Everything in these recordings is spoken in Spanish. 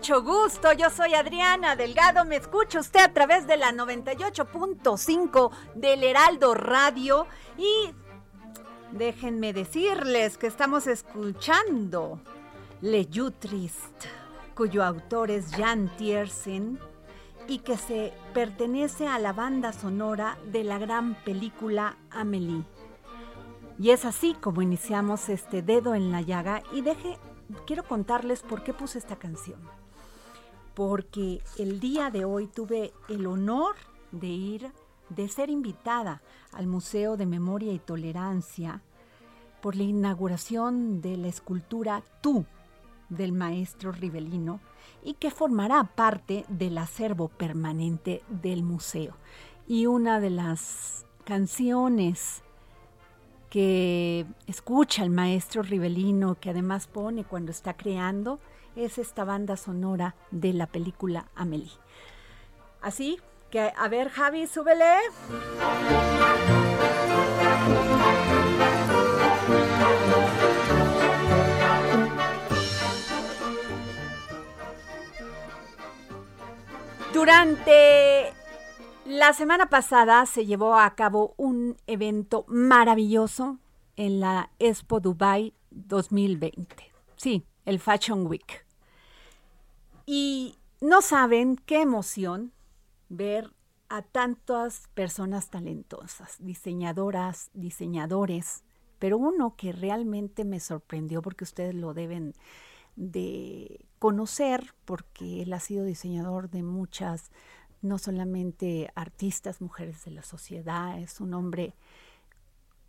Mucho gusto. Yo soy Adriana Delgado. Me escucha usted a través de la 98.5 del Heraldo Radio. Y déjenme decirles que estamos escuchando Le Trist, cuyo autor es Jan Tiersen y que se pertenece a la banda sonora de la gran película Amélie. Y es así como iniciamos este dedo en la llaga y deje, quiero contarles por qué puse esta canción. Porque el día de hoy tuve el honor de ir, de ser invitada al Museo de Memoria y Tolerancia por la inauguración de la escultura Tú del maestro Rivelino y que formará parte del acervo permanente del museo. Y una de las canciones que escucha el maestro Rivelino, que además pone cuando está creando, es esta banda sonora de la película Amelie. Así que, a ver, Javi, súbele. Durante la semana pasada se llevó a cabo un evento maravilloso en la Expo Dubai 2020. Sí, el Fashion Week. Y no saben qué emoción ver a tantas personas talentosas, diseñadoras, diseñadores, pero uno que realmente me sorprendió porque ustedes lo deben de conocer porque él ha sido diseñador de muchas no solamente artistas, mujeres de la sociedad, es un hombre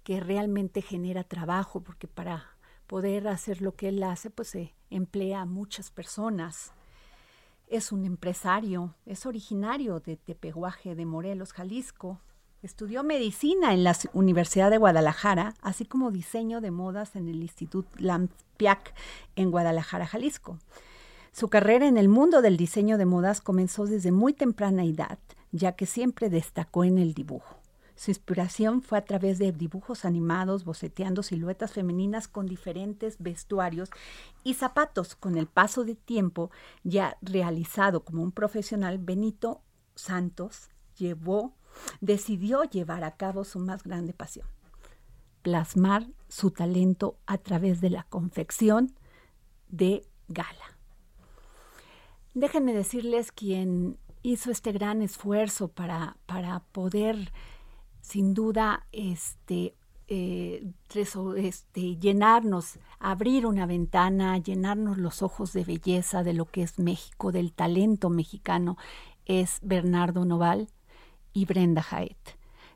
que realmente genera trabajo, porque para poder hacer lo que él hace, pues se emplea a muchas personas. Es un empresario, es originario de Tepehuaje de Morelos, Jalisco. Estudió medicina en la Universidad de Guadalajara, así como diseño de modas en el Instituto Lampiac en Guadalajara, Jalisco. Su carrera en el mundo del diseño de modas comenzó desde muy temprana edad, ya que siempre destacó en el dibujo. Su inspiración fue a través de dibujos animados, boceteando siluetas femeninas con diferentes vestuarios y zapatos. Con el paso de tiempo, ya realizado como un profesional, Benito Santos llevó, decidió llevar a cabo su más grande pasión, plasmar su talento a través de la confección de gala. déjenme decirles quien hizo este gran esfuerzo para, para poder, sin duda, este, eh, este, llenarnos, abrir una ventana, llenarnos los ojos de belleza de lo que es México, del talento mexicano, es Bernardo Noval y Brenda Jaet.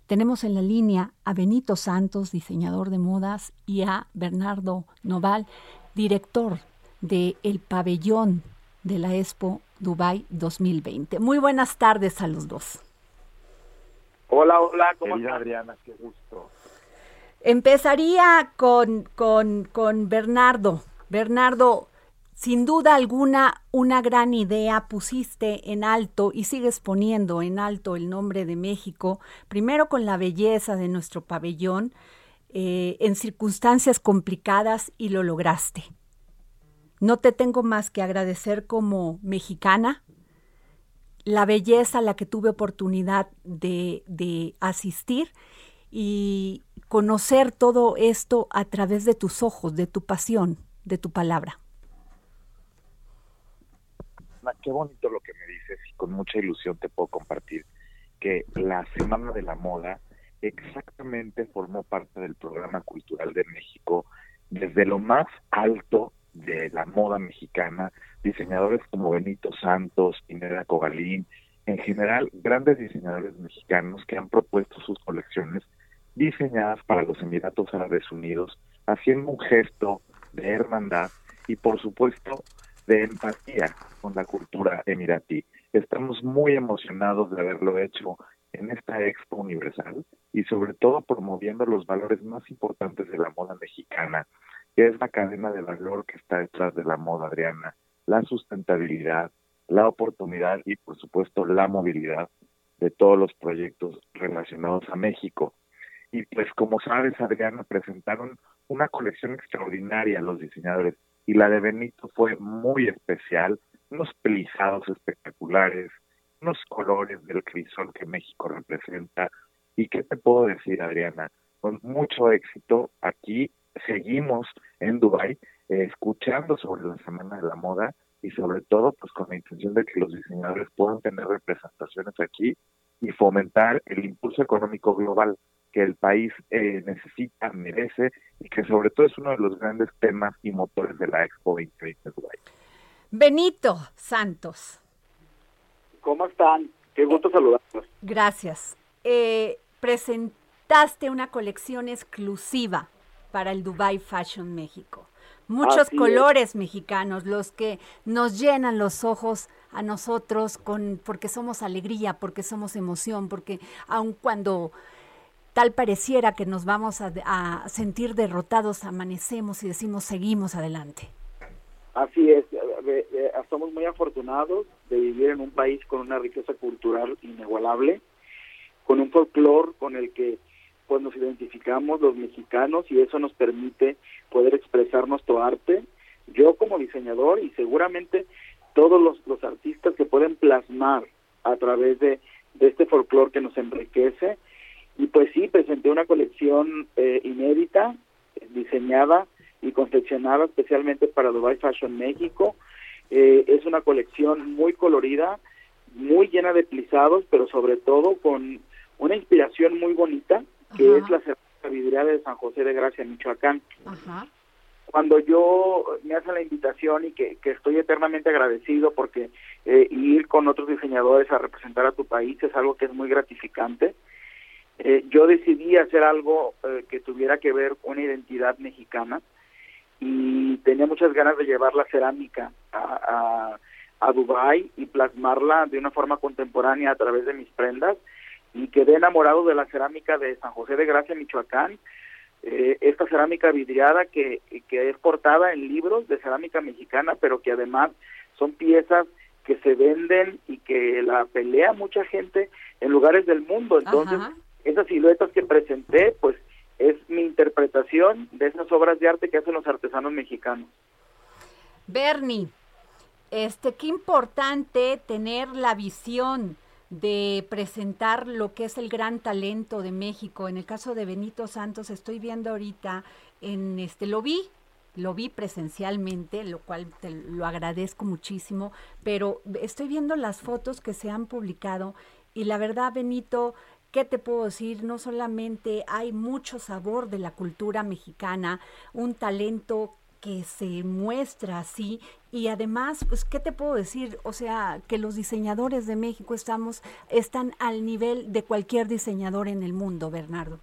Tenemos en la línea a Benito Santos, diseñador de modas, y a Bernardo Noval, director de El Pabellón de la Expo Dubai 2020. Muy buenas tardes a los dos. Hola, hola, ¿cómo estás? Adriana, qué gusto. Empezaría con, con, con Bernardo. Bernardo, sin duda alguna, una gran idea pusiste en alto y sigues poniendo en alto el nombre de México, primero con la belleza de nuestro pabellón, eh, en circunstancias complicadas y lo lograste. No te tengo más que agradecer como mexicana la belleza a la que tuve oportunidad de, de asistir y conocer todo esto a través de tus ojos, de tu pasión, de tu palabra. Qué bonito lo que me dices y con mucha ilusión te puedo compartir que la Semana de la Moda exactamente formó parte del programa cultural de México desde lo más alto de la moda mexicana, diseñadores como Benito Santos, Pineda Cobalín, en general grandes diseñadores mexicanos que han propuesto sus colecciones diseñadas para los Emiratos Árabes Unidos, haciendo un gesto de hermandad y por supuesto de empatía con la cultura emiratí. Estamos muy emocionados de haberlo hecho en esta Expo Universal y sobre todo promoviendo los valores más importantes de la moda mexicana, que es la cadena de valor que está detrás de la moda, Adriana, la sustentabilidad, la oportunidad y por supuesto la movilidad de todos los proyectos relacionados a México. Y pues como sabes, Adriana, presentaron una colección extraordinaria los diseñadores y la de Benito fue muy especial, unos pelizados espectaculares, unos colores del crisol que México representa. ¿Y qué te puedo decir, Adriana? Con mucho éxito aquí seguimos en Dubai eh, escuchando sobre la Semana de la Moda y sobre todo pues con la intención de que los diseñadores puedan tener representaciones aquí y fomentar el impulso económico global que el país eh, necesita, merece y que sobre todo es uno de los grandes temas y motores de la Expo 2020 de Dubai. Benito Santos. ¿Cómo están? Qué gusto saludarlos. Gracias. Eh, presentaste una colección exclusiva para el Dubai Fashion México. Muchos colores mexicanos, los que nos llenan los ojos a nosotros con porque somos alegría, porque somos emoción, porque aun cuando tal pareciera que nos vamos a, sentir derrotados, amanecemos y decimos seguimos adelante. Así es, somos muy afortunados de vivir en un país con una riqueza cultural inigualable, con un folclore con el que pues nos identificamos los mexicanos y eso nos permite poder expresar nuestro arte. Yo como diseñador y seguramente todos los, los artistas que pueden plasmar a través de, de este folclore que nos enriquece. Y pues sí, presenté una colección eh, inédita, diseñada y confeccionada especialmente para Dubai Fashion México. Eh, es una colección muy colorida, muy llena de plisados, pero sobre todo con una inspiración muy bonita que es la sabiduría de San José de Gracia, Michoacán. Cuando yo me hacen la invitación y que, estoy eternamente agradecido porque eh, ir con otros diseñadores a representar a tu país es algo que es muy gratificante. Eh, yo decidí hacer algo eh, que tuviera que ver con una identidad mexicana y tenía muchas ganas de llevar la cerámica a, a, a Dubái y plasmarla de una forma contemporánea a través de mis prendas y quedé enamorado de la cerámica de San José de Gracia, Michoacán. Eh, esta cerámica vidriada que, que es portada en libros de cerámica mexicana, pero que además son piezas que se venden y que la pelea mucha gente en lugares del mundo. Entonces, esas siluetas que presenté, pues es mi interpretación de esas obras de arte que hacen los artesanos mexicanos. Bernie, este, qué importante tener la visión de presentar lo que es el gran talento de México. En el caso de Benito Santos, estoy viendo ahorita en este, lo vi lo vi presencialmente, lo cual te lo agradezco muchísimo, pero estoy viendo las fotos que se han publicado y la verdad, Benito, ¿qué te puedo decir? No solamente hay mucho sabor de la cultura mexicana, un talento que se muestra así y además, pues, ¿qué te puedo decir? O sea, que los diseñadores de México estamos, están al nivel de cualquier diseñador en el mundo, Bernardo.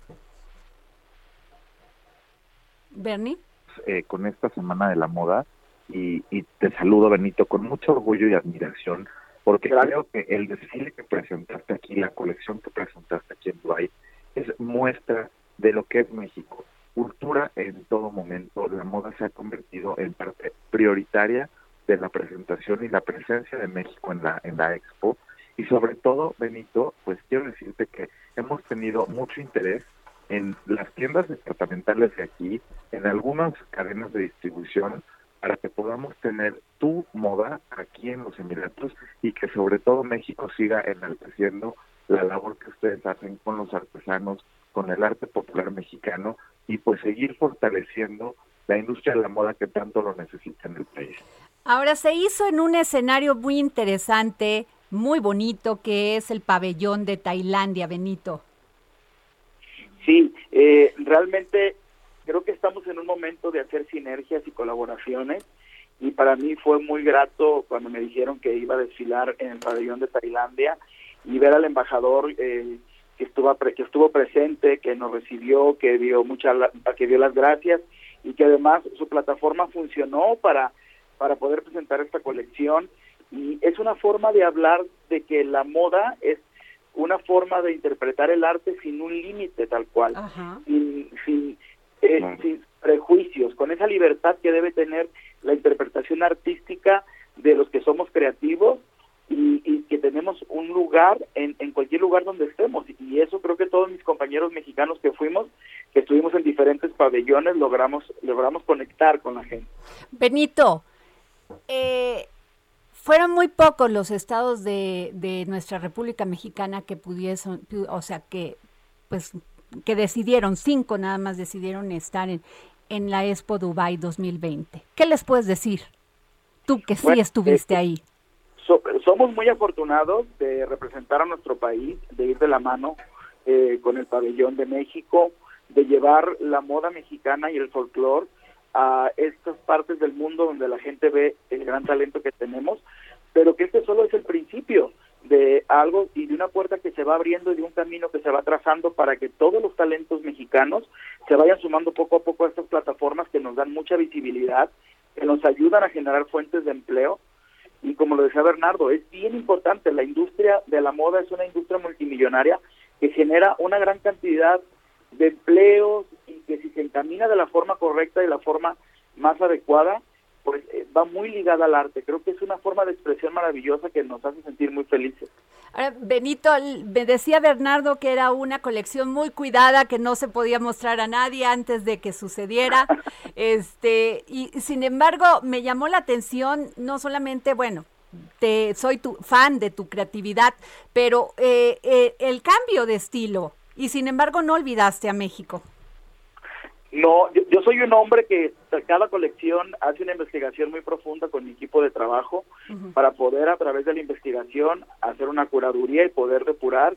Bernie. Eh, con esta Semana de la Moda y, y, te saludo, Benito, con mucho orgullo y admiración, porque creo que el desfile que presentaste aquí, la colección que presentaste aquí en Dubai, es muestra de lo que es México. Cultura en todo momento, la moda se ha convertido en parte prioritaria de la presentación y la presencia de México en la, en la expo. Y sobre todo, Benito, pues quiero decirte que hemos tenido mucho interés en las tiendas departamentales de aquí, en algunas cadenas de distribución, para que podamos tener tu moda aquí en los Emiratos y que sobre todo México siga enalteciendo la labor que ustedes hacen con los artesanos, con el arte popular mexicano y pues seguir fortaleciendo la industria de la moda que tanto lo necesita en el país. Ahora se hizo en un escenario muy interesante, muy bonito, que es el pabellón de Tailandia, Benito. Sí, eh, realmente creo que estamos en un momento de hacer sinergias y colaboraciones y para mí fue muy grato cuando me dijeron que iba a desfilar en el pabellón de Tailandia y ver al embajador eh, que estuvo que estuvo presente, que nos recibió, que dio mucha que dio las gracias y que además su plataforma funcionó para para poder presentar esta colección. Y es una forma de hablar de que la moda es una forma de interpretar el arte sin un límite tal cual, sin, sin, eh, sin prejuicios, con esa libertad que debe tener la interpretación artística de los que somos creativos y, y, que tenemos un lugar en, en cualquier lugar donde estemos. Y eso creo que todos mis compañeros mexicanos que fuimos, que estuvimos en diferentes pabellones, logramos, logramos conectar con la gente. Benito, eh, fueron muy pocos los estados de, de nuestra República Mexicana que pudiesen, o sea, que pues que decidieron, cinco nada más decidieron estar en, en la Expo Dubai 2020. ¿Qué les puedes decir? Tú que sí estuviste eh, ahí. So, somos muy afortunados de representar a nuestro país, de ir de la mano eh, con el pabellón de México, de llevar la moda mexicana y el folclore a estas partes del mundo donde la gente ve el gran talento que tenemos, pero que este solo es el principio de algo y de una puerta que se va abriendo y de un camino que se va trazando para que todos los talentos mexicanos se vayan sumando poco a poco a estas plataformas que nos dan mucha visibilidad, que nos ayudan a generar fuentes de empleo. Y como lo decía Bernardo, es bien importante, la industria de la moda es una industria multimillonaria que genera una gran cantidad de empleos y que si se encamina de la forma correcta y la forma más adecuada, pues eh, va muy ligada al arte. Creo que es una forma de expresión maravillosa que nos hace sentir muy felices. Ahora, Benito, me decía Bernardo que era una colección muy cuidada, que no se podía mostrar a nadie antes de que sucediera. este, y sin embargo, me llamó la atención, no solamente, bueno, te, soy tu fan de tu creatividad, pero eh, eh, el cambio de estilo. Y sin embargo, no olvidaste a México. No, yo, yo, soy un hombre que cada colección hace una investigación muy profunda con mi equipo de trabajo uh -huh. para poder a través de la investigación hacer una curaduría y poder depurar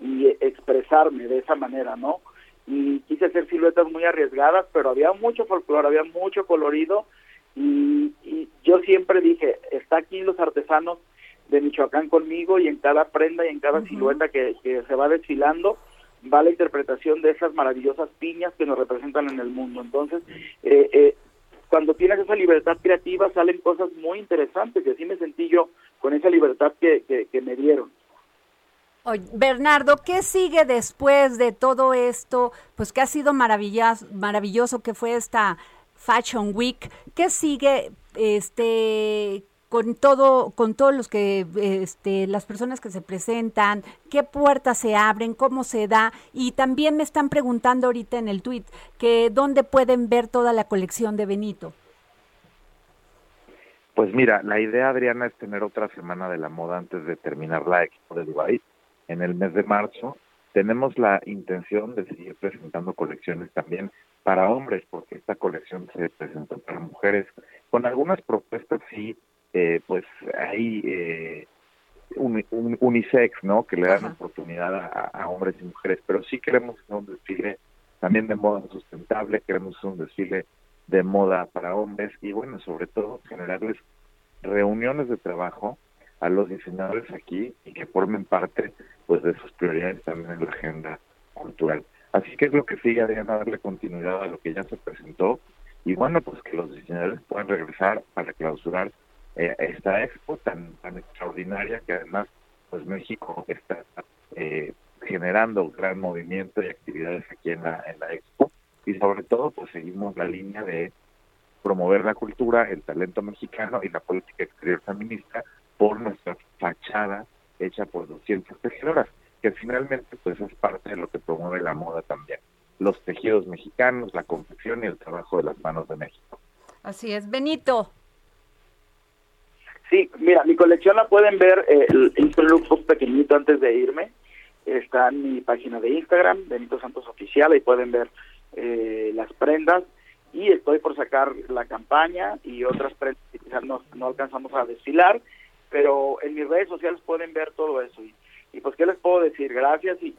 y expresarme de esa manera, ¿no? Y quise hacer siluetas muy arriesgadas, pero había mucho folclore, había mucho colorido y, y yo siempre dije, está aquí los artesanos de Michoacán conmigo y en cada prenda y en cada uh -huh. silueta que, que se va desfilando va la interpretación de esas maravillosas piñas que nos representan en el mundo. Entonces, eh, eh, cuando tienes esa libertad creativa salen cosas muy interesantes y así me sentí yo con esa libertad que, que, me dieron. Oye, Bernardo, ¿qué sigue después de todo esto? Pues que ha sido maravilloso, maravilloso que fue esta Fashion Week. ¿Qué sigue este con todo con todos los que este las personas que se presentan qué puertas se abren cómo se da. Y también me están preguntando ahorita en el tweet que dónde pueden ver toda la colección de Benito. Pues mira la idea Adriana es tener otra semana de la moda antes de terminar la expo de Dubai en el mes de marzo. Tenemos la intención de seguir presentando colecciones también para hombres, porque esta colección se presentó para mujeres, con algunas propuestas sí, eh, pues hay eh, unisex, ¿no? Que le dan oportunidad a, hombres y mujeres, pero sí queremos un desfile también de moda sustentable, queremos un desfile de moda para hombres y bueno, sobre todo generarles reuniones de trabajo a los diseñadores aquí y que formen parte pues de sus prioridades también en la agenda cultural. Así que es lo que sigue, Adriana, darle continuidad a lo que ya se presentó y bueno, pues que los diseñadores puedan regresar para clausurar eh, esta expo tan, tan extraordinaria que además pues México está eh, generando un gran movimiento y actividades aquí en la, en la expo y sobre todo pues seguimos la línea de promover la cultura, el talento mexicano y la política exterior feminista por nuestra fachada hecha por 200 tejedoras, que finalmente pues es parte de lo que promueve la moda también. Los tejidos mexicanos, la confección y el trabajo de las manos de México. Así es, Benito. Sí, mira, mi colección la pueden ver, eh, hice un lookbook pequeñito antes de irme, está en mi página de Instagram, Benito Santos Oficial, ahí pueden ver eh, las prendas. Y estoy por sacar la campaña y otras prendas que quizás no, no alcanzamos a desfilar, pero en mis redes sociales pueden ver todo eso. Y, y pues qué les puedo decir, gracias y,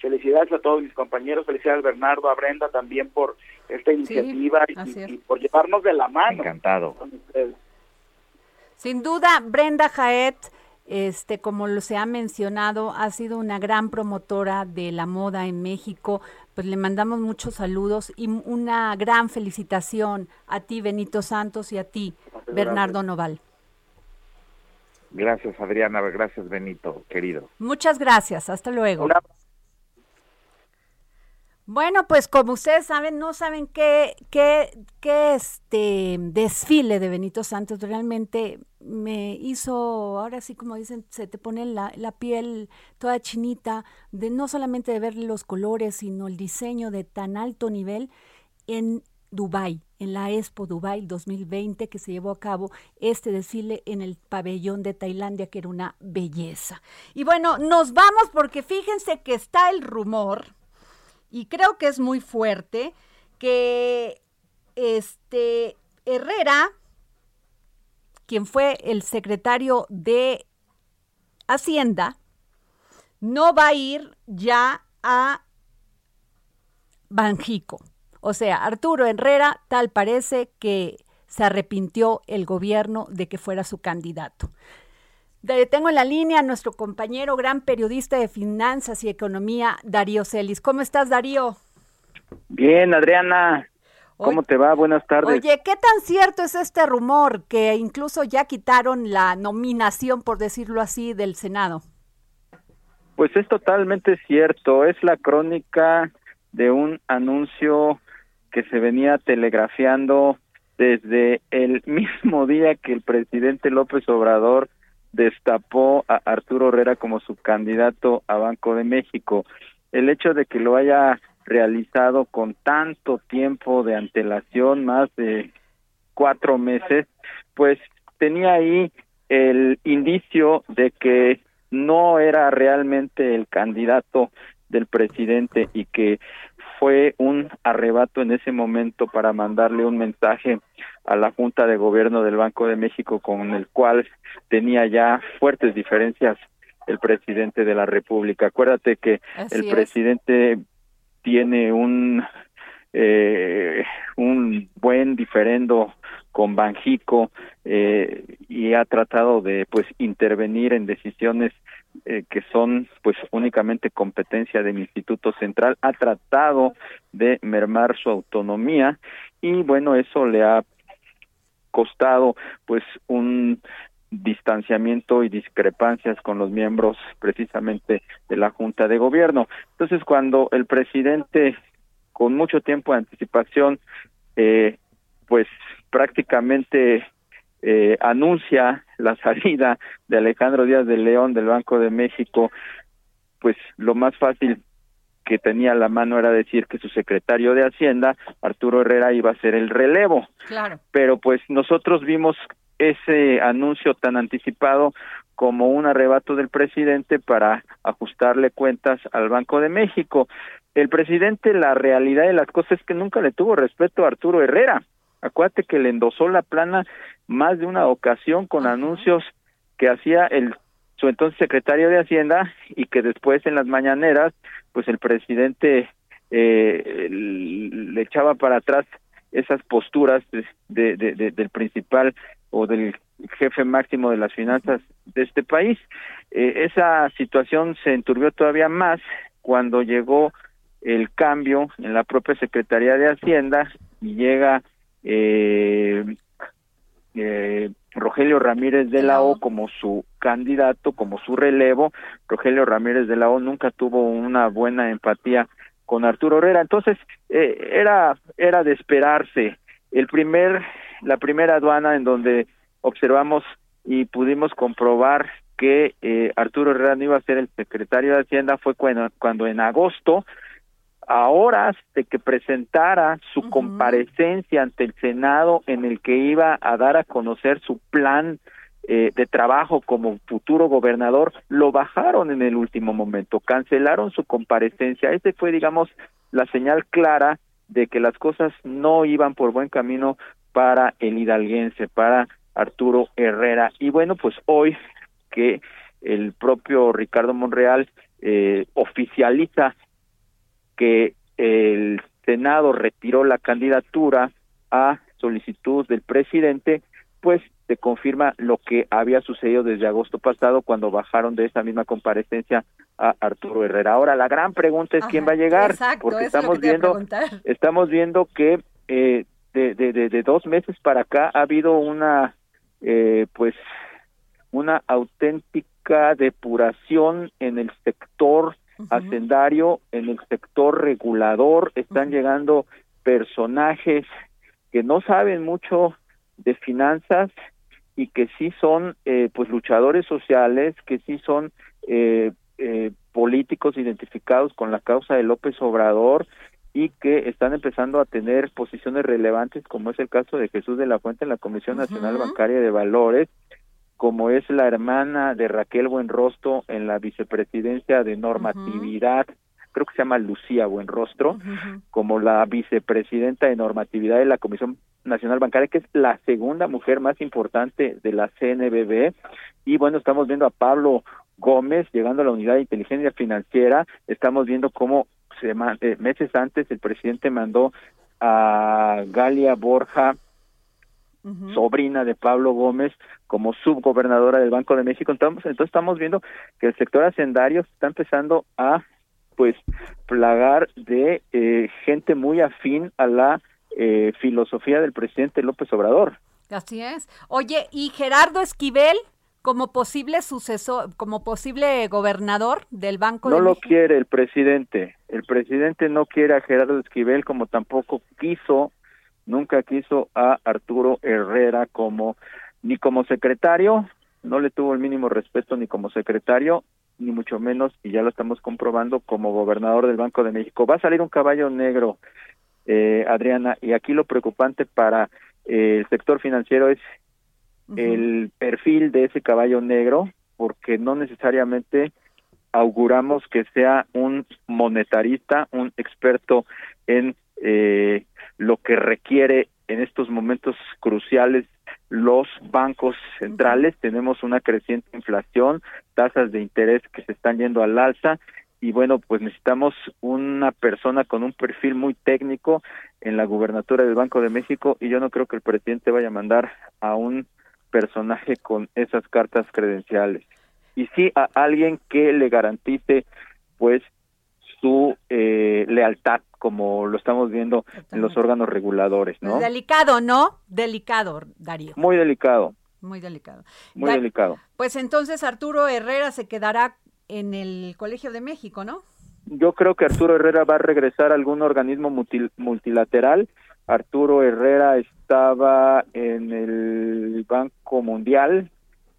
felicidades a todos mis compañeros, felicidades a Bernardo, a Brenda también por esta iniciativa y, por llevarnos de la mano. Encantado. Sin duda, Brenda Jaet, este, como lo se ha mencionado, ha sido una gran promotora de la moda en México. Pues le mandamos muchos saludos y una gran felicitación a ti, Benito Santos, y a ti, Bernardo Noval. Gracias, Adriana. Gracias, Benito, querido. Muchas gracias. Hasta luego. Bueno, pues como ustedes saben, no saben qué, qué, qué este desfile de Benito Santos realmente me hizo, ahora sí como dicen, se te pone la, la piel toda chinita, de no solamente de ver los colores, sino el diseño de tan alto nivel en Dubai, en la Expo Dubai 2020 que se llevó a cabo este desfile en el pabellón de Tailandia que era una belleza. Y bueno, nos vamos porque fíjense que está el rumor y creo que es muy fuerte que este Herrera, quien fue el secretario de Hacienda, no va a ir ya a Banjico. O sea, Arturo Herrera tal parece que se arrepintió el gobierno de que fuera su candidato tengo en la línea a nuestro compañero, gran periodista de finanzas y economía, Darío Celis. ¿Cómo estás, Darío? Bien, Adriana. ¿Cómo te va? Buenas tardes. Oye, ¿qué tan cierto es este rumor que incluso ya quitaron la nominación, por decirlo así, del Senado? Pues es totalmente cierto. Es la crónica de un anuncio que se venía telegrafiando desde el mismo día que el presidente López Obrador destapó a Arturo Herrera como su candidato a Banco de México. El hecho de que lo haya realizado con tanto tiempo de antelación, más de cuatro meses, pues tenía ahí el indicio de que no era realmente el candidato del presidente y que fue un arrebato en ese momento para mandarle un mensaje a la Junta de Gobierno del Banco de México con el cual tenía ya fuertes diferencias el presidente de la República. Acuérdate que el presidente tiene un eh, un buen diferendo con Banjico eh, y ha tratado de pues intervenir en decisiones eh, que son pues únicamente competencia del Instituto Central ha tratado de mermar su autonomía y bueno eso le ha costado pues un distanciamiento y discrepancias con los miembros precisamente de la Junta de Gobierno. Entonces, cuando el presidente con mucho tiempo de anticipación eh, pues prácticamente eh, anuncia la salida de Alejandro Díaz de León del Banco de México, pues lo más fácil que tenía a la mano era decir que su secretario de Hacienda, Arturo Herrera, iba a ser el relevo. Claro. Pero pues nosotros vimos ese anuncio tan anticipado como un arrebato del presidente para ajustarle cuentas al Banco de México. El presidente, la realidad de las cosas es que nunca le tuvo respeto a Arturo Herrera. Acuérdate que le endosó la plana más de una ocasión con anuncios que hacía el su entonces secretario de Hacienda y que después en las mañaneras, pues el presidente eh, le echaba para atrás esas posturas de, de, del principal o del jefe máximo de las finanzas de este país. Eh, esa situación se enturbió todavía más cuando llegó el cambio en la propia Secretaría de Hacienda y llega eh, eh, Rogelio Ramírez de la O como su candidato, como su relevo. Rogelio Ramírez de la O nunca tuvo una buena empatía con Arturo Herrera, entonces eh, era era de esperarse. El primer la primera aduana en donde observamos y pudimos comprobar que eh, Arturo Herrera no iba a ser el secretario de Hacienda fue cuando, cuando en agosto a horas de que presentara su comparecencia ante el Senado en el que iba a dar a conocer su plan eh, de trabajo como futuro gobernador, lo bajaron en el último momento, cancelaron su comparecencia. Ese fue, digamos, la señal clara de que las cosas no iban por buen camino para el hidalguense, para Arturo Herrera. Y bueno, pues hoy que el propio Ricardo Monreal eh, oficializa que el Senado retiró la candidatura a solicitud del presidente, pues se confirma lo que había sucedido desde agosto pasado cuando bajaron de esa misma comparecencia a Arturo Herrera. Ahora la gran pregunta es quién va a llegar, porque estamos viendo estamos viendo que eh, de, de, de, dos meses para acá ha habido una eh, pues una auténtica depuración en el sector hacendario, en el sector regulador, están llegando personajes que no saben mucho de finanzas y que sí son eh, pues luchadores sociales, que sí son eh, eh, políticos identificados con la causa de López Obrador y que están empezando a tener posiciones relevantes, como es el caso de Jesús de la Fuente en la Comisión Nacional Bancaria de Valores, como es la hermana de Raquel Buenrostro en la vicepresidencia de normatividad, creo que se llama Lucía Buenrostro, como la vicepresidenta de normatividad de la Comisión Nacional Bancaria, que es la segunda mujer más importante de la CNBB. Y bueno, estamos viendo a Pablo Gómez llegando a la unidad de inteligencia financiera, estamos viendo cómo se, eh, meses antes el presidente mandó a Galia Borja sobrina de Pablo Gómez, como subgobernadora del Banco de México. Entonces, entonces estamos viendo que el sector hacendario está empezando a pues plagar de eh, gente muy afín a la eh, filosofía del presidente López Obrador. Así es. Oye, ¿y Gerardo Esquivel como posible sucesor, como posible gobernador del Banco no de México? No lo quiere el presidente. El presidente no quiere a Gerardo Esquivel como tampoco quiso nunca quiso a Arturo Herrera como ni como secretario, no le tuvo el mínimo respeto ni como secretario, ni mucho menos, y ya lo estamos comprobando, como gobernador del Banco de México. Va a salir un caballo negro, eh, Adriana, y aquí lo preocupante para eh, el sector financiero es el perfil de ese caballo negro, porque no necesariamente auguramos que sea un monetarista, un experto en eh, lo que requiere en estos momentos cruciales los bancos centrales. Tenemos una creciente inflación, tasas de interés que se están yendo al alza y bueno, pues necesitamos una persona con un perfil muy técnico en la gubernatura del Banco de México y yo no creo que el presidente vaya a mandar a un personaje con esas cartas credenciales. Y sí a alguien que le garantice pues su eh, lealtad como lo estamos viendo en los órganos reguladores, ¿no? delicado, ¿no? Delicado, Darío. Muy delicado. Muy delicado. Muy delicado. Pues entonces Arturo Herrera se quedará en el Colegio de México, ¿no? Yo creo que Arturo Herrera va a regresar a algún organismo multilateral. Arturo Herrera estaba en el Banco Mundial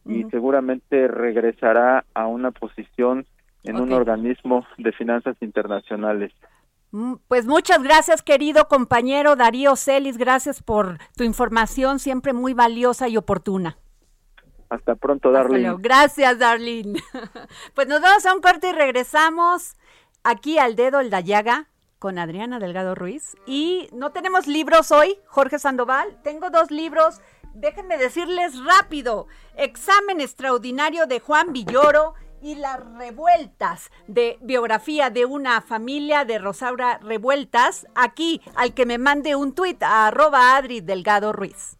y seguramente regresará a una posición en un organismo de finanzas internacionales. Pues muchas gracias, querido compañero Darío Celis. Gracias por tu información, siempre muy valiosa y oportuna. Hasta pronto, Darlene. Gracias, Darlene. Pues nos vamos a un corte y regresamos aquí al dedo el Dayaga con Adriana Delgado Ruiz. Y no tenemos libros hoy, Jorge Sandoval. Tengo dos libros. Déjenme decirles rápido. Examen extraordinario de Juan Villoro y las revueltas de biografía de una familia de Rosaura Revueltas. Aquí, al que me mande un tuit a arroba Adri Delgado Ruiz.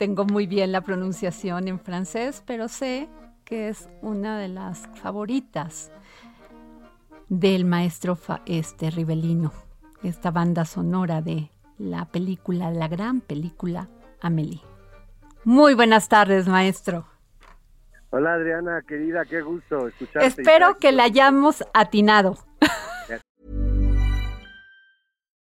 tengo muy bien la pronunciación en francés, pero sé que es una de las favoritas del maestro este Ribelino, esta banda sonora de la película, la gran película Amélie. Muy buenas tardes, maestro. Hola Adriana, querida, qué gusto escucharte. Espero que la hayamos atinado.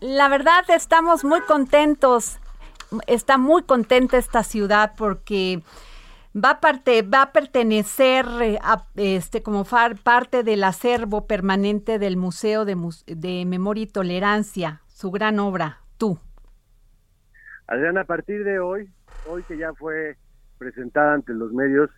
la verdad estamos muy contentos. Está muy contenta esta ciudad porque va a, parte, va a pertenecer eh, a, este, como far- parte del acervo permanente del Museo de, Memoria y Tolerancia, su gran obra, Tú. Adriana, a partir de hoy, hoy que ya fue presentada ante los medios,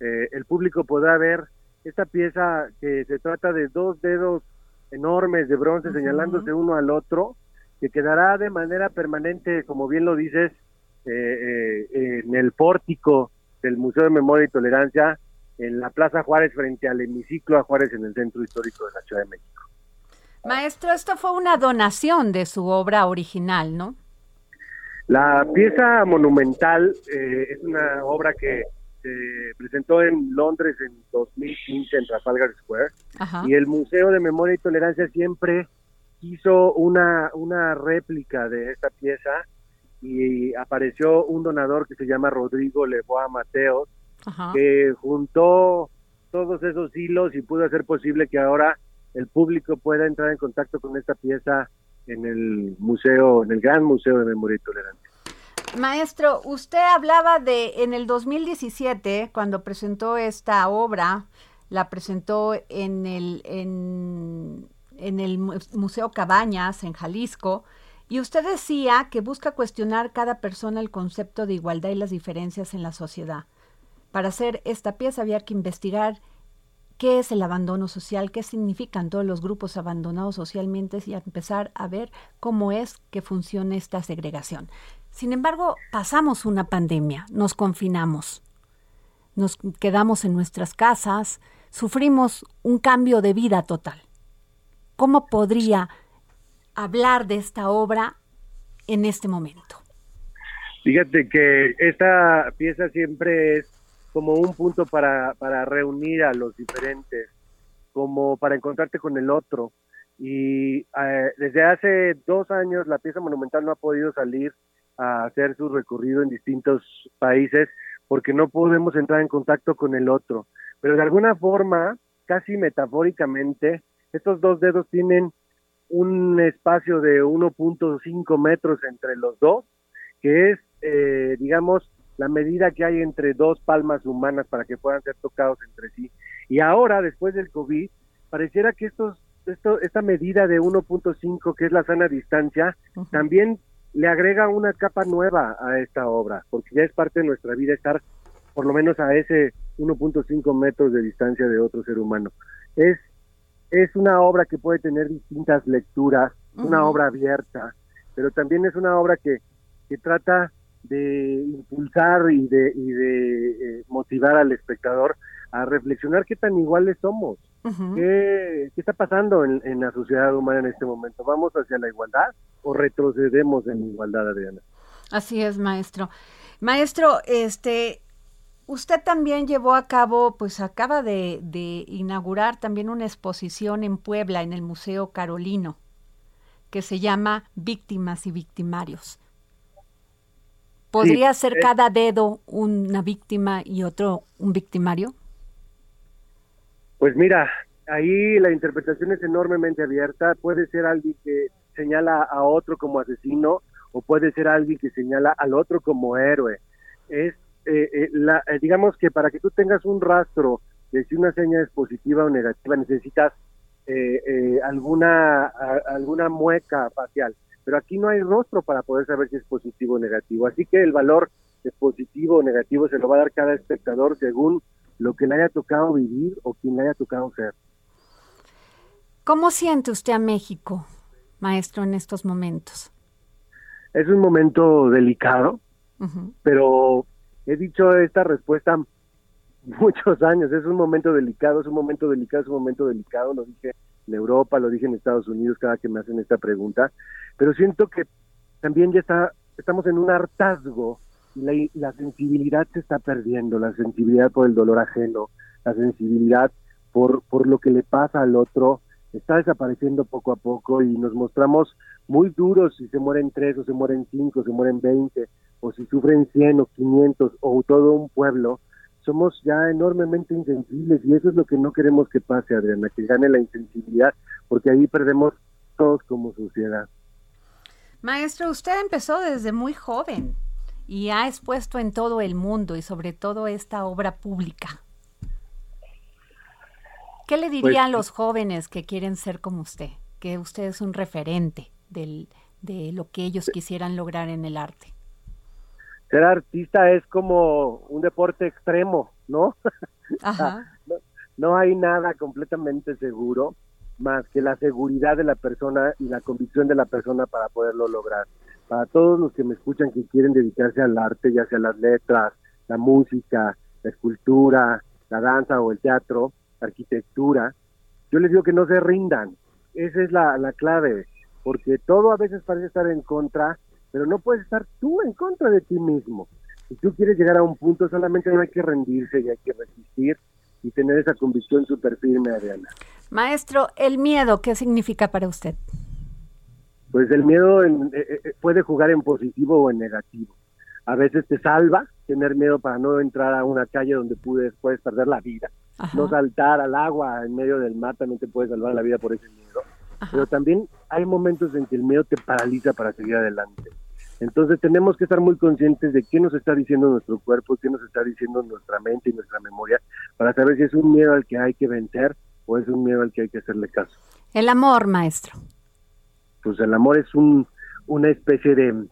eh, el público podrá ver esta pieza que se trata de dos dedos enormes de bronce señalándose uno al otro, que quedará de manera permanente, como bien lo dices, eh, eh, en el pórtico del Museo de Memoria y Tolerancia, en la Plaza Juárez, frente al hemiciclo a Juárez, en el centro histórico de la Ciudad de México. Maestro, esto fue una donación de su obra original, ¿no? La pieza monumental eh, es una obra que se presentó en Londres en 2015 en Trafalgar Square Ajá. y el Museo de Memoria y Tolerancia siempre hizo una, una réplica de esta pieza y apareció un donador que se llama Rodrigo Leboa Mateos Ajá. que juntó todos esos hilos y pudo hacer posible que ahora el público pueda entrar en contacto con esta pieza en el museo, en el Gran Museo de Memoria y Tolerancia. Maestro, usted hablaba de en el 2017, cuando presentó esta obra, la presentó en el, en, en el Mu- Museo Cabañas, en Jalisco, y usted decía que busca cuestionar cada persona el concepto de igualdad y las diferencias en la sociedad. Para hacer esta pieza había que investigar qué es el abandono social, qué significan todos los grupos abandonados socialmente y empezar a ver cómo es que funciona esta segregación. Sin embargo, pasamos una pandemia, nos confinamos, nos quedamos en nuestras casas, sufrimos un cambio de vida total. ¿Cómo podría hablar de esta obra en este momento? Fíjate que esta pieza siempre es como un punto para, para reunir a los diferentes, como para encontrarte con el otro. Y eh, desde hace dos años la pieza monumental no ha podido salir a hacer su recorrido en distintos países porque no podemos entrar en contacto con el otro. Pero de alguna forma, casi metafóricamente, estos dos dedos tienen un espacio de 1.5 metros entre los dos, que es, eh, digamos, la medida que hay entre dos palmas humanas para que puedan ser tocados entre sí. Y ahora, después del COVID, pareciera que estos, esto, esta medida de 1.5, que es la sana distancia, también le agrega una capa nueva a esta obra, porque ya es parte de nuestra vida estar por lo menos a ese 1.5 metros de distancia de otro ser humano. Es, es una obra que puede tener distintas lecturas, una obra abierta, pero también es una obra que, que trata de impulsar y de, y de eh, motivar al espectador a reflexionar qué tan iguales somos, ¿Qué, ¿qué, está pasando en, en, la sociedad humana en este momento. ¿Vamos hacia la igualdad o retrocedemos en la igualdad, Adriana? Así es, maestro. Maestro, este, usted también llevó a cabo, pues acaba de, de inaugurar también una exposición en Puebla, en el Museo Carolino, que se llama Víctimas y Victimarios. ¿Podría ser cada dedo una víctima y otro un victimario? Pues mira, ahí la interpretación es enormemente abierta. Puede ser alguien que señala a otro como asesino o puede ser alguien que señala al otro como héroe. Es, eh, eh, la, eh, digamos que para que tú tengas un rastro de si una seña es positiva o negativa necesitas alguna alguna mueca facial pero aquí no hay rostro para poder saber si es positivo o negativo. Así que el valor de positivo o negativo se lo va a dar cada espectador según lo que le haya tocado vivir o quien le haya tocado ser. ¿Cómo siente usted a México, maestro, en estos momentos? Es un momento delicado, pero he dicho esta respuesta muchos años. Es un momento delicado, es un momento delicado, es un momento delicado, lo dije en Europa, lo dije en Estados Unidos cada que me hacen esta pregunta pero siento que también ya está, estamos en un hartazgo y la, sensibilidad se está perdiendo, la sensibilidad por el dolor ajeno, la sensibilidad por, por lo que le pasa al otro, está desapareciendo poco a poco y nos mostramos muy duros si se mueren tres o se mueren cinco, se mueren veinte, o si sufren cien o quinientos o todo un pueblo, somos ya enormemente insensibles y eso es lo que no queremos que pase, Adriana, que gane la insensibilidad, porque ahí perdemos todos como sociedad. Maestro, usted empezó desde muy joven y ha expuesto en todo el mundo y sobre todo esta obra pública. ¿Qué le diría pues a los jóvenes que quieren ser como usted? Que usted es un referente del, de lo que ellos quisieran lograr en el arte. Ser artista es como un deporte extremo, ¿no? Ajá. no, no hay nada completamente seguro más que la seguridad de la persona y la convicción de la persona para poderlo lograr. Para todos los que me escuchan que quieren dedicarse al arte, ya sea las letras, la música, la escultura, la danza o el teatro, la arquitectura, yo les digo que no se rindan. Esa es la, la clave, porque todo a veces parece estar en contra, pero no puedes estar tú en contra de ti mismo. Si tú quieres llegar a un punto, solamente no hay que rendirse y hay que resistir y tener esa convicción súper firme, Adriana. Maestro, el miedo, ¿qué significa para usted? Pues el miedo eh, eh, eh, puede jugar en positivo o en negativo. A veces te salva tener miedo para no entrar a una calle donde puedes, puedes perder la vida. No saltar al agua en medio del mar también te puede salvar la vida por ese miedo. Pero también hay momentos en que el miedo te paraliza para seguir adelante. Entonces tenemos que estar muy conscientes de qué nos está diciendo nuestro cuerpo, qué nos está diciendo nuestra mente y nuestra memoria, para saber si es un miedo al que hay que vencer o es un miedo al que hay que hacerle caso. El amor, maestro. Pues el amor es un, una especie de,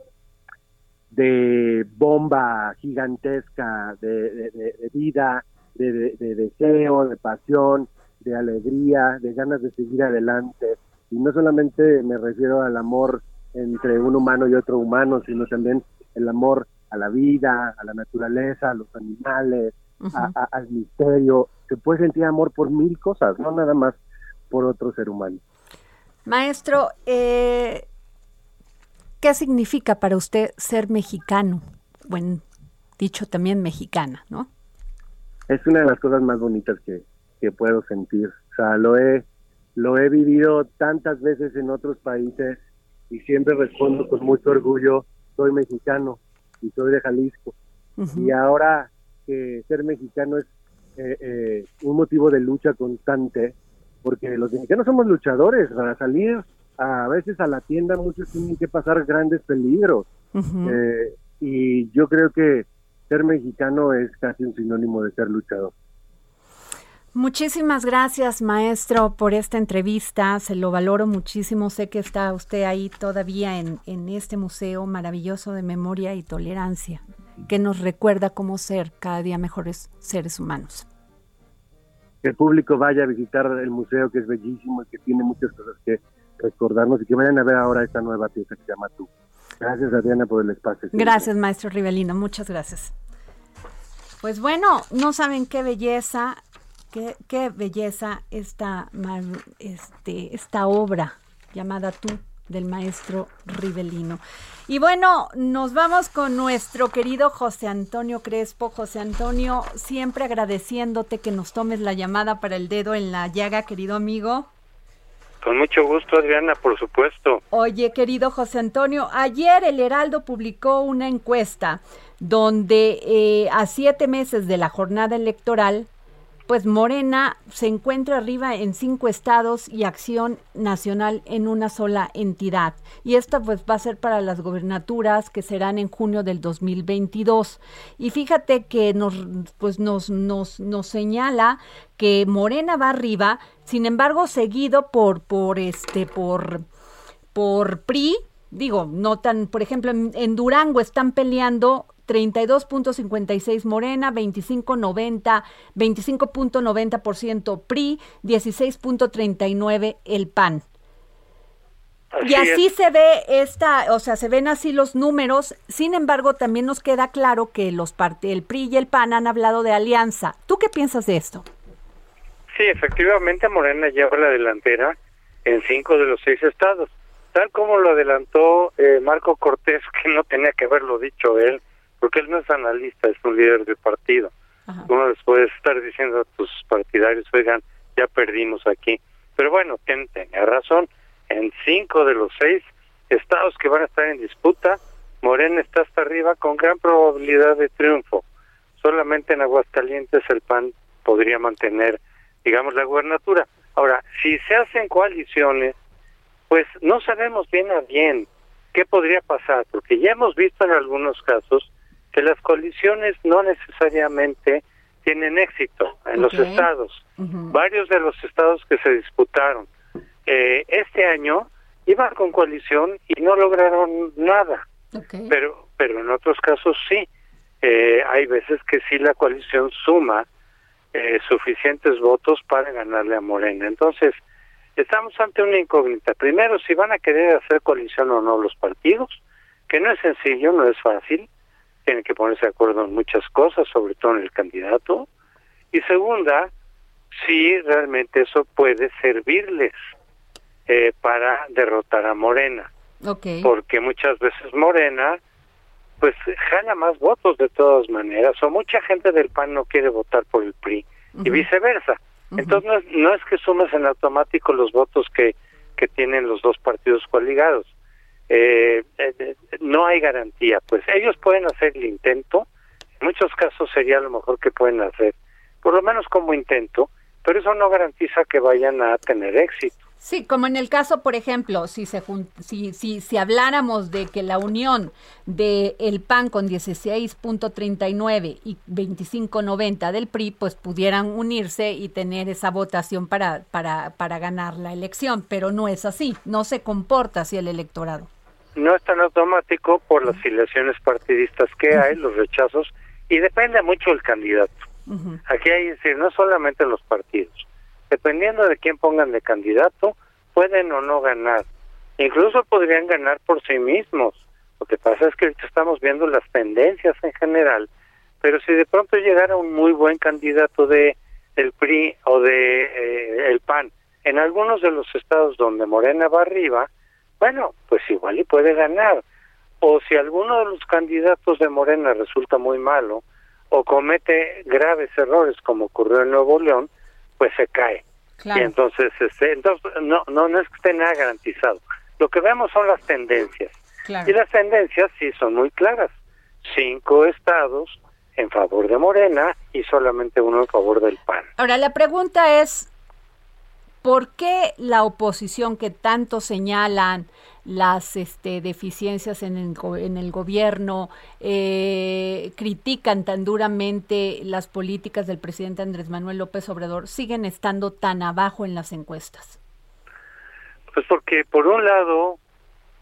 de bomba gigantesca de, de vida, de, deseo, de pasión, de alegría, de ganas de seguir adelante. Y no solamente me refiero al amor entre un humano y otro humano, sino también el amor a la vida, a la naturaleza, a los animales, al misterio. Se puede sentir amor por mil cosas, no nada más por otro ser humano. Maestro, eh, ¿qué significa para usted ser mexicano? Bueno, dicho también mexicana, ¿no? Es una de las cosas más bonitas que, que puedo sentir. O sea, lo he, lo he vivido tantas veces en otros países y siempre respondo con mucho orgullo, soy mexicano y soy de Jalisco. Y ahora que ser mexicano es eh, eh, un motivo de lucha constante, porque los mexicanos somos luchadores, para salir a veces a la tienda muchos tienen que pasar grandes peligros. Eh, y yo creo que ser mexicano es casi un sinónimo de ser luchador. Muchísimas gracias, maestro, por esta entrevista. Se lo valoro muchísimo. Sé que está usted ahí todavía en, en este museo maravilloso de memoria y tolerancia, que nos recuerda cómo ser cada día mejores seres humanos. Que el público vaya a visitar el museo, que es bellísimo y que tiene muchas cosas que recordarnos y que vayan a ver ahora esta nueva pieza que se llama Tú. Gracias, Adriana, por el espacio. Gracias, maestro Rivelino. Muchas gracias. Pues bueno, no saben qué belleza Qué, qué belleza esta, este, esta obra llamada Tú del maestro Rivelino. Y bueno, nos vamos con nuestro querido José Antonio Crespo. José Antonio, siempre agradeciéndote que nos tomes la llamada para el dedo en la llaga, querido amigo. Con mucho gusto, Adriana, por supuesto. Oye, querido José Antonio, ayer el Heraldo publicó una encuesta donde eh, a siete meses de la jornada electoral pues Morena se encuentra arriba en cinco estados y Acción Nacional en una sola entidad. Y esta pues va a ser para las gobernaturas que serán en junio del 2022. Y fíjate que nos, pues nos, nos, nos señala que Morena va arriba, sin embargo seguido por, por este, por, por PRI, digo, no tan, por ejemplo, en Durango están peleando 32.56 Morena, 25.90, 25.90% PRI, 16.39 el PAN. y así se ve esta, o sea, se ven así los números. Sin embargo, también nos queda claro que los el PRI y el PAN han hablado de alianza. ¿Tú qué piensas de esto? Sí, efectivamente Morena lleva la delantera en cinco de los seis estados, tal como lo adelantó eh, Marco Cortés, que no tenía que haberlo dicho él porque él no es analista, es un líder de partido. Uno les puede estar diciendo a tus partidarios, oigan, ya perdimos aquí. Pero bueno, tenía razón, en cinco de los seis estados que van a estar en disputa, Morena está hasta arriba con gran probabilidad de triunfo. Solamente en Aguascalientes el PAN podría mantener, digamos, la gubernatura. Ahora, si se hacen coaliciones, pues no sabemos bien a bien qué podría pasar, porque ya hemos visto en algunos casos que las coaliciones no necesariamente tienen éxito en los estados. Varios de los estados que se disputaron eh, este año iban con coalición y no lograron nada. Pero, pero en otros casos sí. Eh, hay veces que sí la coalición suma eh, suficientes votos para ganarle a Morena. Entonces, estamos ante una incógnita. Primero, si van a querer hacer coalición o no los partidos, que no es sencillo, no es fácil tienen que ponerse de acuerdo en muchas cosas, sobre todo en el candidato. Y segunda, si realmente eso puede servirles eh, para derrotar a Morena. Porque muchas veces Morena, pues jala más votos de todas maneras, o mucha gente del PAN no quiere votar por el PRI, y viceversa. Entonces no es, no es que sumes en automático los votos que, que tienen los dos partidos coaligados eh, eh, no hay garantía. Pues ellos pueden hacer el intento, en muchos casos sería lo mejor que pueden hacer, por lo menos como intento, pero eso no garantiza que vayan a tener éxito. Sí, como en el caso, por ejemplo, si se si, si, si habláramos de que la unión de el PAN con 16.39 y 25.90 del PRI, pues pudieran unirse y tener esa votación para, para, para ganar la elección, pero no es así, no se comporta así el electorado no es tan automático por las filiaciones partidistas que hay, los rechazos, y depende mucho del candidato. Aquí hay decir, no solamente los partidos, dependiendo de quién pongan de candidato, pueden o no ganar. Incluso podrían ganar por sí mismos. Lo que pasa es que ahorita estamos viendo las tendencias en general, pero si de pronto llegara un muy buen candidato de el PRI o de eh, el PAN en algunos de los estados donde Morena va arriba, bueno, pues igual y puede ganar. O si alguno de los candidatos de Morena resulta muy malo o comete graves errores como ocurrió en Nuevo León, pues se cae. Y entonces, este, entonces no, no, no es que esté nada garantizado. Lo que vemos son las tendencias. Y las tendencias sí son muy claras. Cinco estados en favor de Morena y solamente uno en favor del PAN. Ahora, la pregunta es, ¿por qué la oposición que tanto señalan las este, deficiencias en el, en el gobierno, eh, critican tan duramente las políticas del presidente Andrés Manuel López Obrador, siguen estando tan abajo en las encuestas? Pues porque por un lado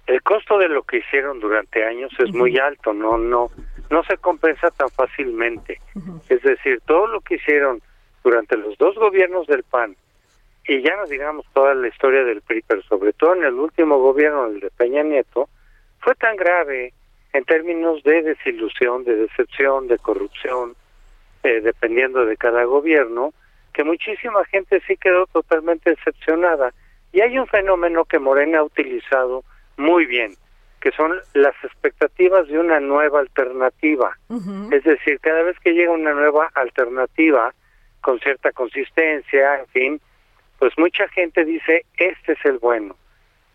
el costo de lo que hicieron durante años es muy alto, no no no se compensa tan fácilmente. Es decir, todo lo que hicieron durante los dos gobiernos del PAN y ya no digamos toda la historia del PRI, pero sobre todo en el último gobierno, el de Peña Nieto, fue tan grave en términos de desilusión, de decepción, de corrupción, eh, dependiendo de cada gobierno, que muchísima gente sí quedó totalmente decepcionada. Y hay un fenómeno que Morena ha utilizado muy bien, que son las expectativas de una nueva alternativa. Es decir, cada vez que llega una nueva alternativa con cierta consistencia, en fin, pues mucha gente dice, este es el bueno.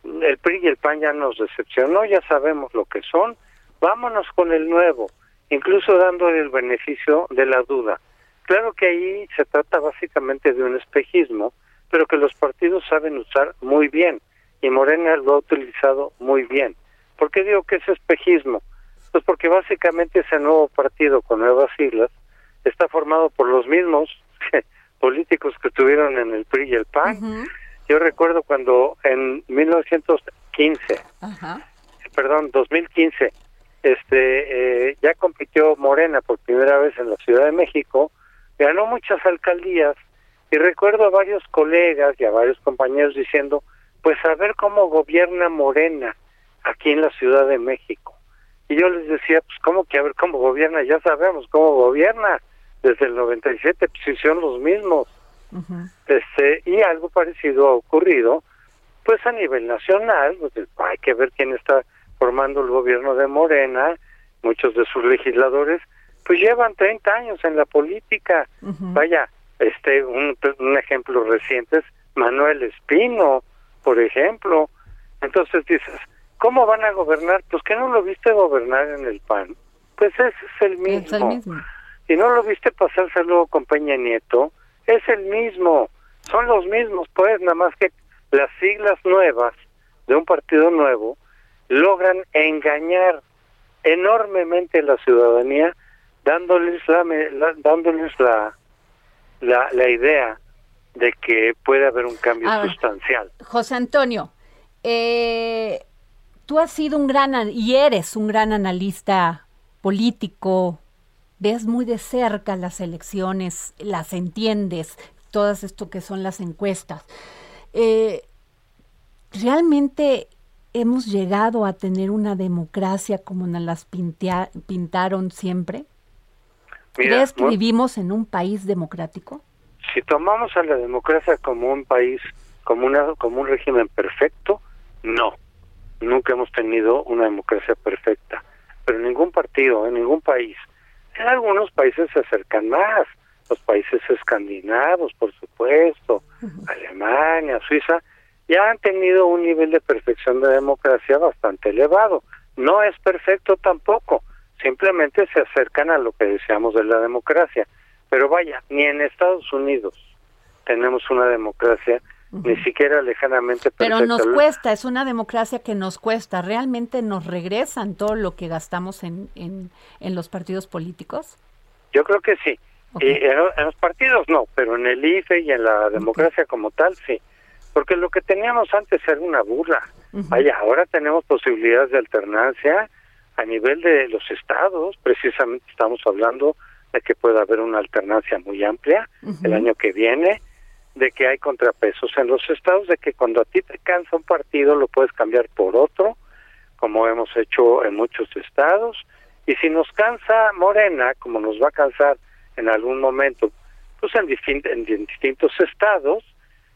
El PRI y el PAN ya nos decepcionó, ya sabemos lo que son, vámonos con el nuevo, incluso dándole el beneficio de la duda. Claro que ahí se trata básicamente de un espejismo, pero que los partidos saben usar muy bien, y Morena lo ha utilizado muy bien. ¿Por qué digo que es espejismo? Pues porque básicamente ese nuevo partido con nuevas siglas está formado por los mismos políticos que estuvieron en el PRI y el PAN. Yo recuerdo cuando en 1915, perdón, 2015, este, eh, ya compitió Morena por primera vez en la Ciudad de México, ganó muchas alcaldías y recuerdo a varios colegas y a varios compañeros diciendo, pues a ver cómo gobierna Morena aquí en la Ciudad de México. Y yo les decía, pues cómo que a ver cómo gobierna, ya sabemos cómo gobierna. Desde el 97 pues son los mismos. este Y algo parecido ha ocurrido, pues a nivel nacional, pues, hay que ver quién está formando el gobierno de Morena, muchos de sus legisladores, pues llevan 30 años en la política. Vaya, este un, un ejemplo reciente es Manuel Espino, por ejemplo. Entonces dices, ¿Cómo van a gobernar? Pues que no lo viste gobernar en el PAN. Pues ese es el mismo. Y no lo viste pasarse luego con Peña Nieto. Es el mismo. Son los mismos, pues, nada más que las siglas nuevas de un partido nuevo logran engañar enormemente a la ciudadanía dándoles la, dándoles la, la, la idea de que puede haber un cambio sustancial. José Antonio, eh, tú has sido un gran y eres un gran analista político, ves muy de cerca las elecciones, las entiendes, todas esto que son las encuestas. Eh, ¿Realmente hemos llegado a tener una democracia como nos las pintaron siempre? ¿Crees que vivimos en un país democrático? Si tomamos a la democracia como un país, como, una, como un régimen perfecto, no nunca hemos tenido una democracia perfecta, pero ningún partido, en ningún país. En algunos países se acercan más, los países escandinavos, por supuesto, Alemania, Suiza, ya han tenido un nivel de perfección de democracia bastante elevado. No es perfecto tampoco, simplemente se acercan a lo que deseamos de la democracia. Pero vaya, ni en Estados Unidos tenemos una democracia ni siquiera lejanamente Pero nos cuesta, es una democracia que nos cuesta. ¿Realmente nos regresan todo lo que gastamos en, en, los partidos políticos? Yo creo que sí. Y en, los partidos no, pero en el IFE y en la democracia como tal sí. Porque lo que teníamos antes era una burla. Vaya, ahora tenemos posibilidades de alternancia a nivel de los estados. Precisamente estamos hablando de que puede haber una alternancia muy amplia el año que viene de que hay contrapesos en los estados, de que cuando a ti te cansa un partido lo puedes cambiar por otro, como hemos hecho en muchos estados, y si nos cansa Morena, como nos va a cansar en algún momento, pues en, distintos estados,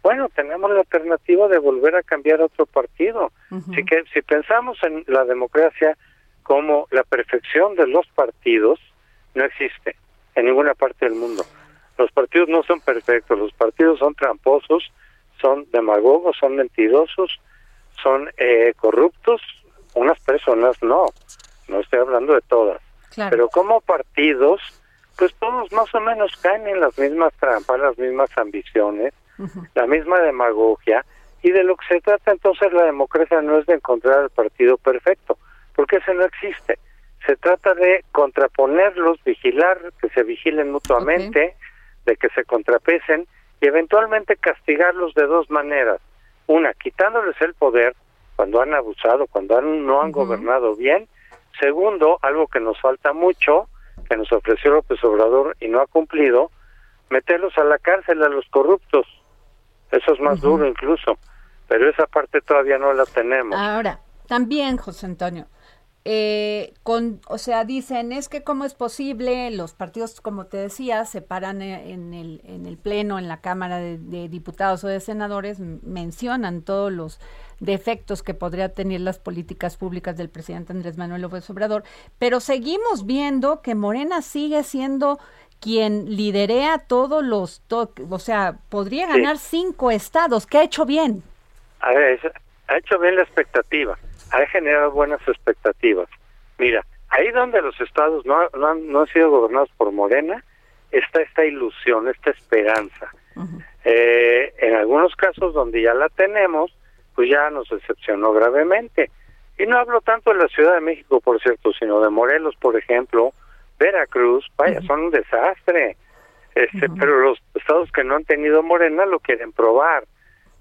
bueno, tenemos la alternativa de volver a cambiar otro partido. Así que si pensamos en la democracia como la perfección de los partidos, no existe en ninguna parte del mundo. Los partidos no son perfectos, los partidos son tramposos, son demagogos, son mentirosos, son eh, corruptos, unas personas no, no estoy hablando de todas. Pero como partidos, pues todos más o menos caen en las mismas trampas, las mismas ambiciones, la misma demagogia, y de lo que se trata entonces la democracia no es de encontrar el partido perfecto, porque ese no existe. Se trata de contraponerlos, vigilar, que se vigilen mutuamente, de que se contrapesen y eventualmente castigarlos de dos maneras. Una, quitándoles el poder cuando han abusado, cuando han, no han gobernado bien. Segundo, algo que nos falta mucho, que nos ofreció López Obrador y no ha cumplido, meterlos a la cárcel a los corruptos. Eso es más duro incluso, pero esa parte todavía no la tenemos. Ahora, también, José Antonio, eh, con, o sea, dicen, es que cómo es posible, los partidos, como te decía, se paran e, en el, en el Pleno, en la Cámara de, Diputados o de Senadores, mencionan todos los defectos que podría tener las políticas públicas del presidente Andrés Manuel López Obrador, pero seguimos viendo que Morena sigue siendo quien liderea todos los, o sea, podría ganar cinco estados, ¿qué ha hecho bien? A ver, ha hecho bien la expectativa ha generado buenas expectativas. Mira, ahí donde los estados no, no, han, no han sido gobernados por Morena, está esta ilusión, esta esperanza. eh, en algunos casos donde ya la tenemos, pues ya nos decepcionó gravemente. Y no hablo tanto de la Ciudad de México, por cierto, sino de Morelos, por ejemplo, Veracruz, vaya, son un desastre. Este, Pero los estados que no han tenido Morena lo quieren probar.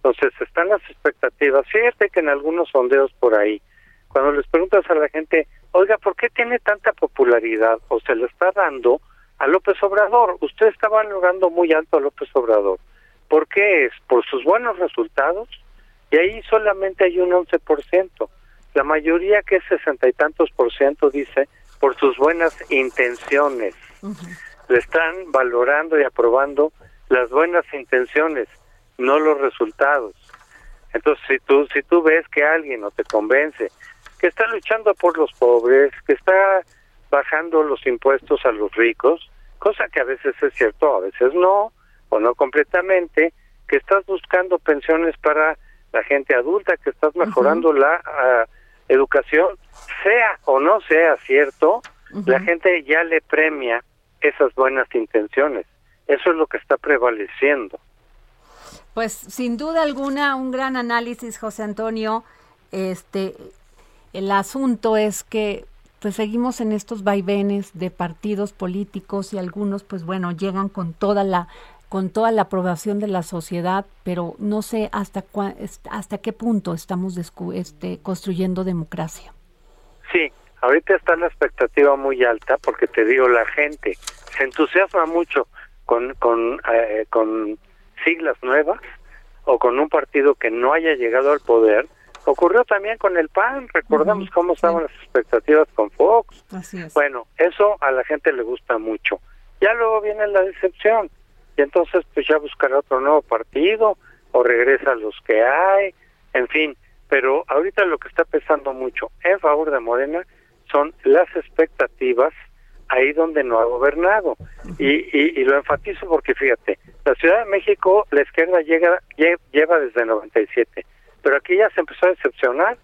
Entonces están las expectativas. Fíjate que en algunos sondeos por ahí, cuando les preguntas a la gente, oiga, ¿por qué tiene tanta popularidad o se le está dando a López Obrador? Usted está valorando muy alto a López Obrador. ¿Por qué es? ¿Por sus buenos resultados? Y ahí solamente hay un 11%. La mayoría, que es sesenta y tantos por ciento, dice por sus buenas intenciones. Le están valorando y aprobando las buenas intenciones no los resultados. Entonces, si tú, si tú ves que alguien no te convence, que está luchando por los pobres, que está bajando los impuestos a los ricos, cosa que a veces es cierto, a veces no, o no completamente, que estás buscando pensiones para la gente adulta, que estás mejorando la educación, sea o no sea cierto, la gente ya le premia esas buenas intenciones. Eso es lo que está prevaleciendo. Pues sin duda alguna un gran análisis, José Antonio. Este, el asunto es que pues seguimos en estos vaivenes de partidos políticos y algunos pues bueno llegan con toda la con toda la aprobación de la sociedad, pero no sé hasta hasta qué punto estamos este, construyendo democracia. Sí, ahorita está la expectativa muy alta porque te digo la gente se entusiasma mucho con con eh, con siglas nuevas o con un partido que no haya llegado al poder. Ocurrió también con el PAN, recordamos cómo estaban las expectativas con Fox. Bueno, eso a la gente le gusta mucho. Ya luego viene la decepción y entonces pues ya buscará otro nuevo partido o regresa a los que hay, en fin. Pero ahorita lo que está pesando mucho en favor de Morena son las expectativas ahí donde no ha gobernado. Y, y, lo enfatizo porque fíjate, la Ciudad de México, la izquierda llega, lleva desde 97, pero aquí ya se empezó a decepcionar.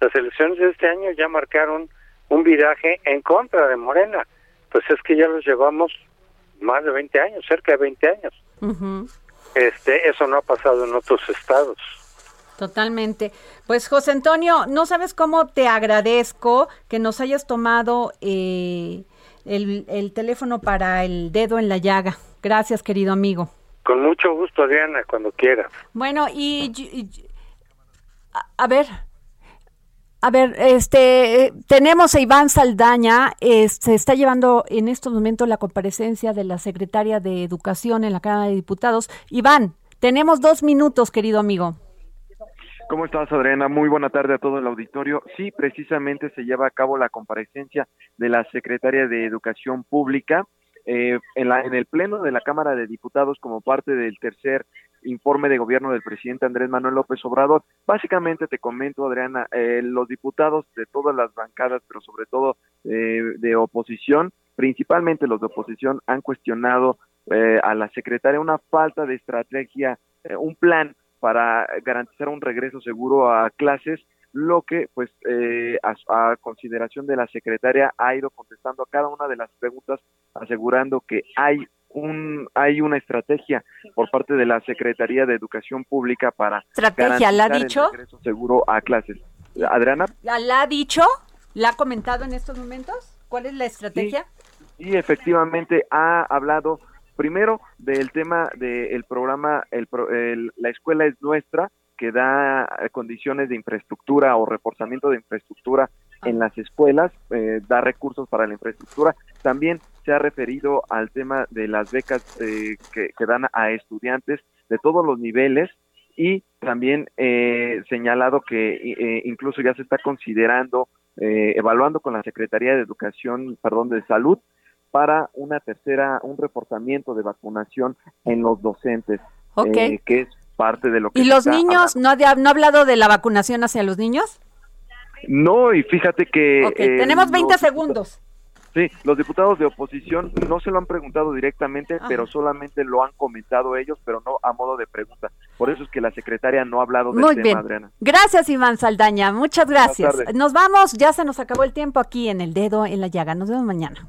Las elecciones de este año ya marcaron un viraje en contra de Morena. Pues es que ya los llevamos más de 20 años, cerca de 20 años. Este, eso no ha pasado en otros estados. Totalmente. Pues José Antonio, no sabes cómo te agradezco que nos hayas tomado eh, el, el teléfono para el dedo en la llaga. Gracias, querido amigo. Con mucho gusto, Adriana, cuando quiera. Bueno, y, a, ver, a ver, este, tenemos a Iván Saldaña, se está llevando en estos momentos la comparecencia de la secretaria de Educación en la Cámara de Diputados. Iván, tenemos dos minutos, querido amigo. ¿Cómo estás, Adriana? Muy buena tarde a todo el auditorio. Sí, precisamente se lleva a cabo la comparecencia de la secretaria de Educación Pública eh, en, la, en el Pleno de la Cámara de Diputados como parte del tercer informe de gobierno del presidente Andrés Manuel López Obrador. Básicamente te comento, Adriana, eh, los diputados de todas las bancadas, pero sobre todo eh, de oposición, principalmente los de oposición, han cuestionado eh, a la secretaria una falta de estrategia, eh, un plan para garantizar un regreso seguro a clases lo que pues eh, a, a, consideración de la secretaria ha ido contestando a cada una de las preguntas asegurando que hay un hay una estrategia por parte de la Secretaría de Educación Pública para estrategia la ha dicho el seguro a clases. Adriana, la ha dicho, la ha comentado en estos momentos. ¿Cuál es la estrategia? Sí, y efectivamente ha hablado primero del tema del programa el, el, la escuela es nuestra que da condiciones de infraestructura o reforzamiento de infraestructura en las escuelas, eh, da recursos para la infraestructura. También se ha referido al tema de las becas eh, que, que, dan a estudiantes de todos los niveles y también eh, señalado que eh, incluso ya se está considerando, evaluando con la Secretaría de Educación, perdón, de Salud, para una tercera, un reforzamiento de vacunación en los docentes, okay. que es parte de lo que... ¿Y los niños? ¿No ha, ¿No ha hablado de la vacunación hacia los niños? No, y fíjate que... Okay, eh, tenemos 20 los, segundos. Sí, los diputados de oposición no se lo han preguntado directamente, Ajá. pero solamente lo han comentado ellos, pero no a modo de pregunta. Por eso es que la secretaria no ha hablado del Muy tema, bien. Adriana. Gracias, Iván Saldaña. Muchas gracias. Nos vamos, ya se nos acabó el tiempo aquí en El Dedo en la Llaga. Nos vemos mañana.